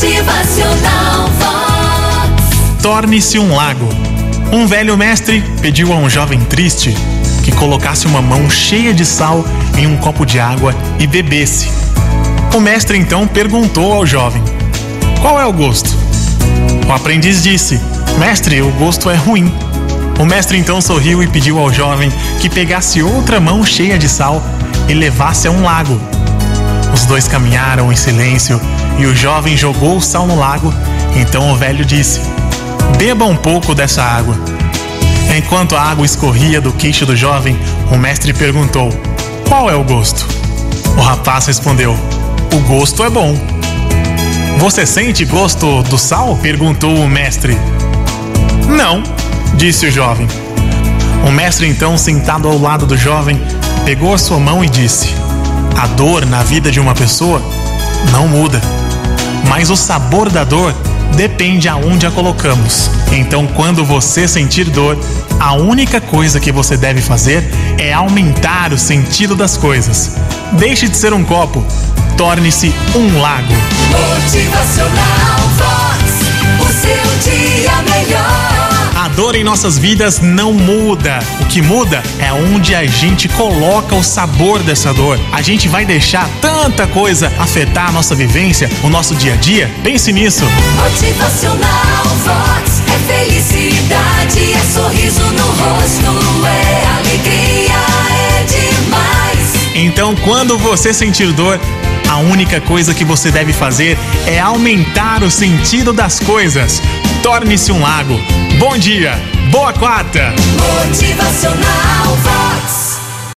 Motivacional. Torne-se um lago. Um velho mestre pediu a um jovem triste que colocasse uma mão cheia de sal em um copo de água e bebesse. O mestre então perguntou ao jovem: Qual é o gosto? O aprendiz disse: Mestre, o gosto é ruim. O mestre então sorriu e pediu ao jovem que pegasse outra mão cheia de sal e levasse a um lago. Dois caminharam em silêncio e o jovem jogou o sal no lago. Então o velho disse: Beba um pouco dessa água. Enquanto a água escorria do queixo do jovem, o mestre perguntou: Qual é o gosto? O rapaz respondeu: O gosto é bom. Você sente gosto do sal? perguntou o mestre. Não, disse o jovem. O mestre, então, sentado ao lado do jovem, pegou a sua mão e disse: A dor na vida de uma pessoa não muda, mas o sabor da dor depende aonde a colocamos. Então, quando você sentir dor, a única coisa que você deve fazer é aumentar o sentido das coisas. Deixe de ser um copo, torne-se um lago. Dor em nossas vidas não muda. O que muda é onde a gente coloca o sabor dessa dor. A gente vai deixar tanta coisa afetar a nossa vivência, o nosso dia a dia? Pense nisso. Motivacional Vox. É felicidade, é sorriso no rosto, é alegria, é demais. Então, quando você sentir dor, a única coisa que você deve fazer é aumentar o sentido das coisas. Torne-se um lago. Bom dia, boa quarta! Motivacional Vox.